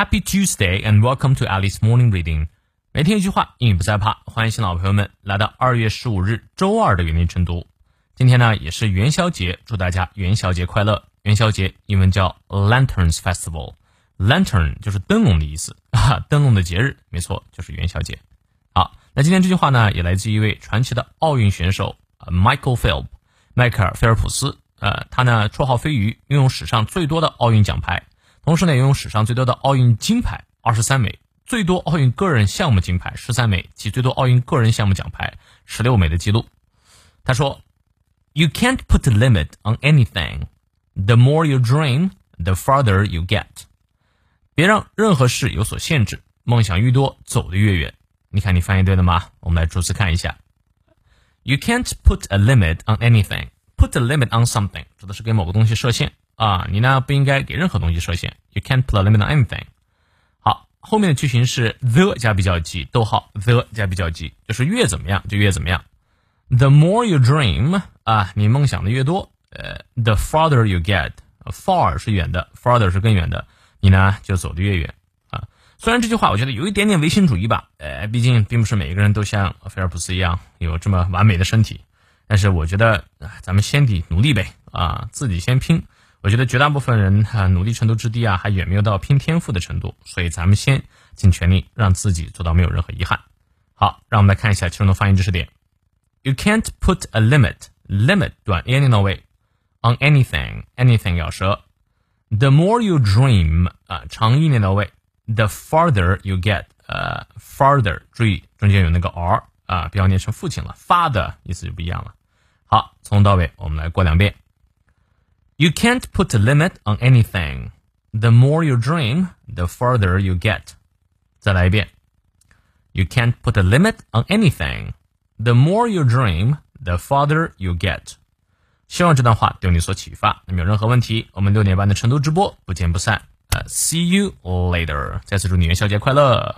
Happy Tuesday and welcome to Alice Morning Reading。每天一句话，英语不再怕。欢迎新老朋友们来到二月十五日周二的元音晨读。今天呢也是元宵节，祝大家元宵节快乐。元宵节英文叫 Lanterns Festival，Lantern 就是灯笼的意思啊，灯笼的节日，没错，就是元宵节。好，那今天这句话呢，也来自一位传奇的奥运选手 Michael Phelps，迈克尔·菲尔普斯。呃，他呢绰号飞鱼，拥有史上最多的奥运奖牌，同时呢拥有史上最多的奥运金牌二十三枚，最多奥运个人项目金牌十三枚及最多奥运个人项目奖牌十六枚的记录。他说：“You can't put a limit on anything. The more you dream, the farther you get.” 别让任何事有所限制，梦想愈多，走得越远。你看，你翻译对了吗？我们来逐字看一下。You can't put a limit on anything. Put a limit on something 指的是给某个东西设限啊，你呢不应该给任何东西设限。You can't put a limit on anything。好，后面的句型是 the 加比较级，逗号 the 加比较级，就是越怎么样就越怎么样。The more you dream 啊，你梦想的越多，呃，the farther you get。Far 是远的，farther 是更远的，你呢就走得越远啊。虽然这句话我觉得有一点点唯心主义吧，呃，毕竟并不是每一个人都像菲尔普斯一样有这么完美的身体。但是我觉得，咱们先得努力呗，啊，自己先拼。我觉得绝大部分人哈努力程度之低啊，还远没有到拼天赋的程度。所以咱们先尽全力让自己做到没有任何遗憾。好，让我们来看一下其中的发音知识点。You can't put a limit, limit 短 any 到位 on anything, anything 咬舌。The more you dream 啊，长一念到位。The farther you get，呃，farther 注意中间有那个 r 啊，不要念成父亲了，father 意思就不一样了。好，从头到尾我们来过两遍。You can't put a limit on anything. The more you dream, the further you get. 再来一遍。You can't put a limit on anything. The more you dream, the farther you get. 希望这段话对你所启发。那么有任何问题，我们六点半的成都直播不见不散。呃，See you later。再次祝你元宵节快乐。